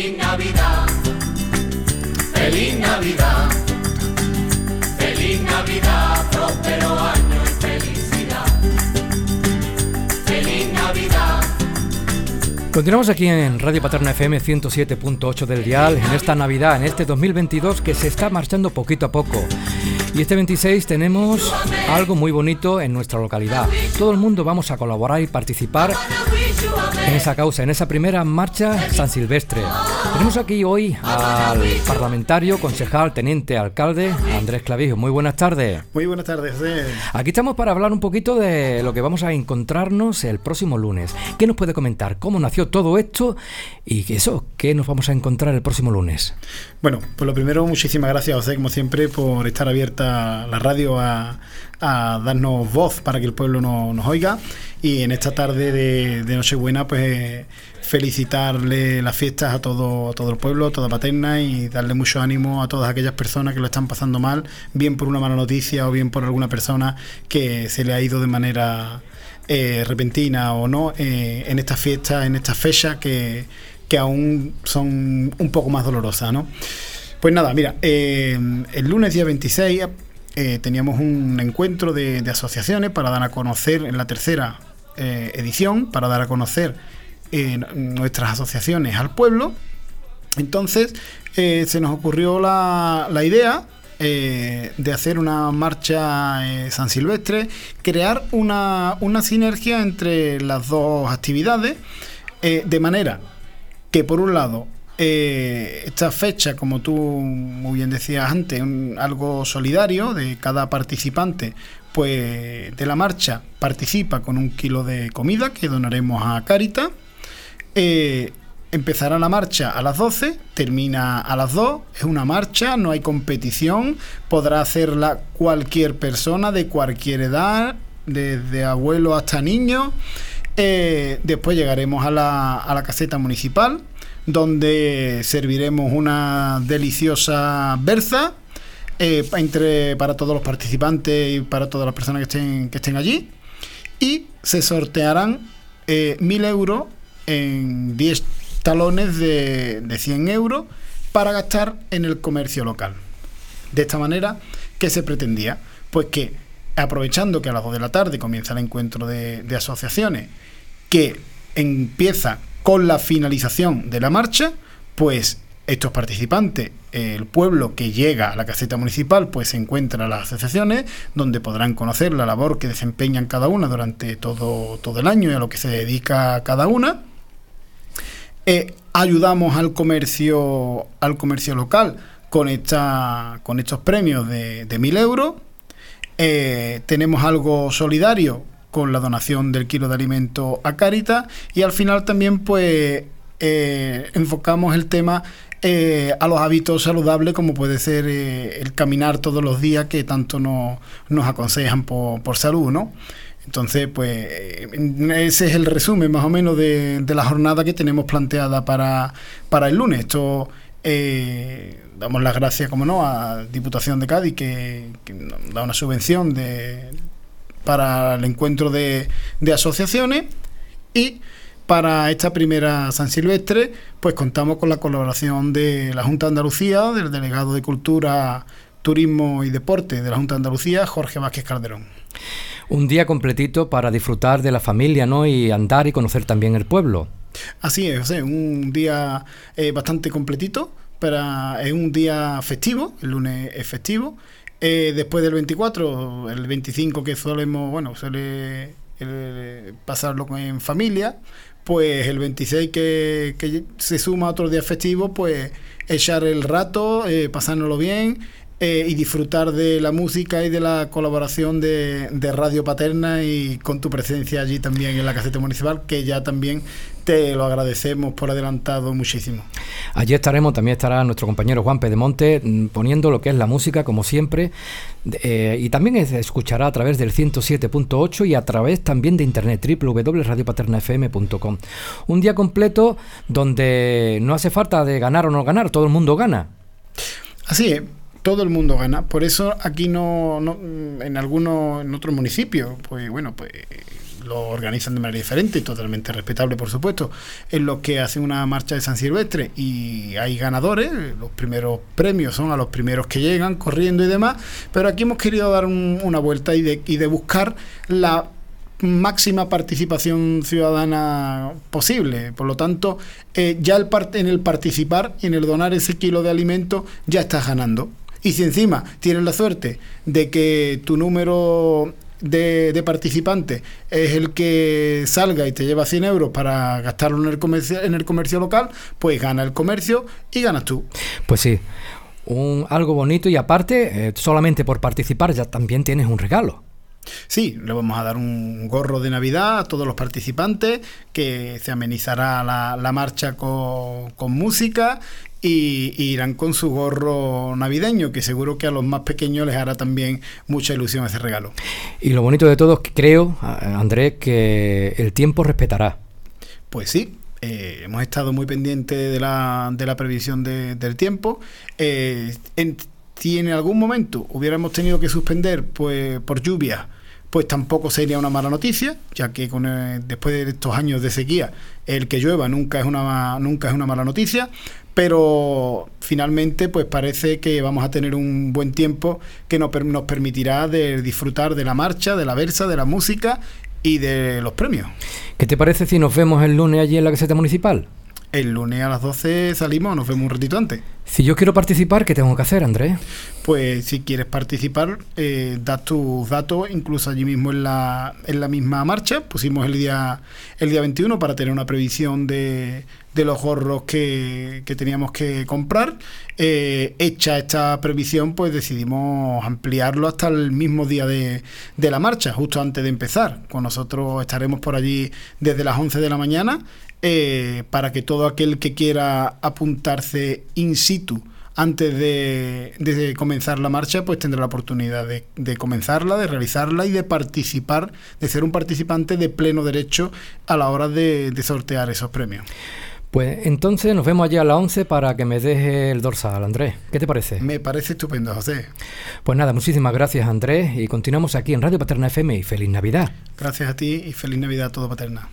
Feliz Navidad, feliz Navidad, feliz Navidad, próspero año y felicidad. Feliz Navidad. Continuamos aquí en Radio Paterna FM 107.8 del dial en esta Navidad, en este 2022 que se está marchando poquito a poco. Y este 26 tenemos algo muy bonito en nuestra localidad. Todo el mundo vamos a colaborar y participar en esa causa, en esa primera marcha San Silvestre. Tenemos aquí hoy al parlamentario, concejal, teniente, alcalde, Andrés Clavijo. Muy buenas tardes. Muy buenas tardes. José. Aquí estamos para hablar un poquito de lo que vamos a encontrarnos el próximo lunes. ¿Qué nos puede comentar? ¿Cómo nació todo esto? Y eso, ¿qué nos vamos a encontrar el próximo lunes? Bueno, pues lo primero, muchísimas gracias, José, como siempre, por estar la radio a, a darnos voz para que el pueblo no- nos oiga. Y en esta tarde de, Nochebuena, pues felicitarle las fiestas a todo, a todo el pueblo, a toda Paterna y darle mucho ánimo a todas aquellas personas que lo están pasando mal, bien por una mala noticia o bien por alguna persona que se le ha ido de manera eh, repentina o no eh, en estas fiestas, en estas fechas que, que aún son un poco más dolorosas, ¿no? Pues nada, mira, eh, el lunes día 26 eh, teníamos un encuentro de, asociaciones para dar a conocer en la tercera eh, edición, para dar a conocer nuestras asociaciones al pueblo. Entonces se nos ocurrió la, idea de hacer una marcha San Silvestre, crear una, una sinergia entre las dos actividades, de manera que por un lado eh, esta fecha, como tú muy bien decías antes, un- algo solidario de cada participante, pues de la marcha participa con un kilo de comida que donaremos a Caritas. Eh, empezará la marcha a las 12, termina a las 2, es una marcha, no hay competición, podrá hacerla cualquier persona de cualquier edad, desde abuelo hasta niño. Eh, después llegaremos a la caseta municipal, donde serviremos una deliciosa berza eh, entre, para todos los participantes y para todas las personas que estén, que estén allí. Y se sortearán eh, 1.000 euros en 10 talones de, de 100 euros para gastar en el comercio local. De esta manera, ¿qué se pretendía? Pues que aprovechando que a las 2 de la tarde comienza el encuentro de, de asociaciones, que empieza con la finalización de la marcha, pues estos participantes, el pueblo que llega a la caseta municipal, pues se encuentra las asociaciones, donde podrán conocer la labor que desempeñan cada una durante todo, todo el año y a lo que se dedica cada una. Eh, ayudamos al comercio, al comercio local con, esta, con estos premios de, de 1.000 euros. Eh, tenemos algo solidario con la donación del kilo de alimento a Caritas y al final también pues eh, enfocamos el tema eh, a los hábitos saludables como puede ser eh, el caminar todos los días que tanto nos, aconsejan por, por salud, ¿no? Entonces, pues ese es el resumen más o menos de, la jornada que tenemos planteada para, para el lunes. Esto damos las gracias, como no, a Diputación de Cádiz que, da una subvención de, para el encuentro de, de asociaciones y para esta primera San Silvestre, pues contamos con la colaboración de la Junta de Andalucía, del delegado de Cultura, Turismo y Deporte de la Junta de Andalucía, Jorge Vázquez Calderón. Un día completito para disfrutar de la familia, ¿no? Y andar y conocer también el pueblo. Así es, José, un día eh, bastante completito, pero es un día festivo, el lunes es festivo. Eh, después del 24, el 25 que solemos, bueno, suele eh, pasarlo en familia, pues el 26 que, que se suma a otro día festivo, pues echar el rato, eh, pasárnoslo bien eh, y disfrutar de la música y de la colaboración de, de Radio Paterna y con tu presencia allí también en la caseta municipal, que ya también te lo agradecemos por adelantado muchísimo. Allí estaremos, también estará nuestro compañero Juan Pedemonte mm, poniendo lo que es la música, como siempre, eh, y también es- escuchará a través del 107.8 y a través también de internet www.radiopaternafm.com. Un día completo donde no hace falta de ganar o no ganar, todo el mundo gana. Así es, todo el mundo gana. Por eso aquí no, no en algunos, en otros municipios, pues bueno, pues lo organizan de manera diferente y totalmente respetable, por supuesto, en los que hacen una marcha de San Silvestre y hay ganadores, los primeros premios son a los primeros que llegan corriendo y demás, pero aquí hemos querido dar una vuelta y de, y de buscar la máxima participación ciudadana posible. Por lo tanto, eh, ya el en el participar en el donar ese kilo de alimento ya estás ganando. Y si encima tienes la suerte de que tu número de, participantes es el que salga y te lleva 100 euros para gastarlo en el comercio, en el comercio local, pues gana el comercio y ganas tú. Pues sí, un, algo bonito y aparte, eh, solamente por participar ya también tienes un regalo. Sí, le vamos a dar un gorro de Navidad a todos los participantes, que se amenizará la, marcha con, música y, irán con su gorro navideño, que seguro que a los más pequeños les hará también mucha ilusión ese regalo. Y lo bonito de todo es que creo, Andrés, que el tiempo respetará. Pues sí, eh, hemos estado muy pendientes de la, de la previsión del tiempo. Eh, si en algún momento hubiéramos tenido que suspender pues, por lluvia, pues tampoco sería una mala noticia, ya que con después de estos años de sequía, el que llueva nunca es una, nunca es una mala noticia, pero finalmente pues parece que vamos a tener un buen tiempo que nos, nos permitirá de disfrutar de la marcha, de la versa, de la música y de los premios. ¿Qué te parece si nos vemos el lunes allí en la caseta municipal? El lunes a las 12 salimos, nos vemos un ratito antes. Si yo quiero participar, ¿qué tengo que hacer, Andrés? Pues si quieres participar, eh, das tus datos, incluso allí mismo en la, en la misma marcha. Pusimos el día, el día 21 para tener una previsión de, de los gorros que, que, teníamos que comprar. Eh, hecha esta previsión, pues decidimos ampliarlo hasta el mismo día de, de la marcha, justo antes de empezar. Con nosotros estaremos por allí desde las 11 de la mañana eh, para que todo aquel que quiera apuntarse in situ antes de, comenzar la marcha, pues tendrá la oportunidad de, comenzarla, de realizarla y de participar, de ser un participante de pleno derecho a la hora de, sortear esos premios. Pues entonces nos vemos allí a las 11 para que me deje el dorsal, Andrés. ¿Qué te parece? Me parece estupendo, José. Pues nada, muchísimas gracias, Andrés, y continuamos aquí en Radio Paterna FM y feliz Navidad. Gracias a ti y feliz Navidad a todo Paterna.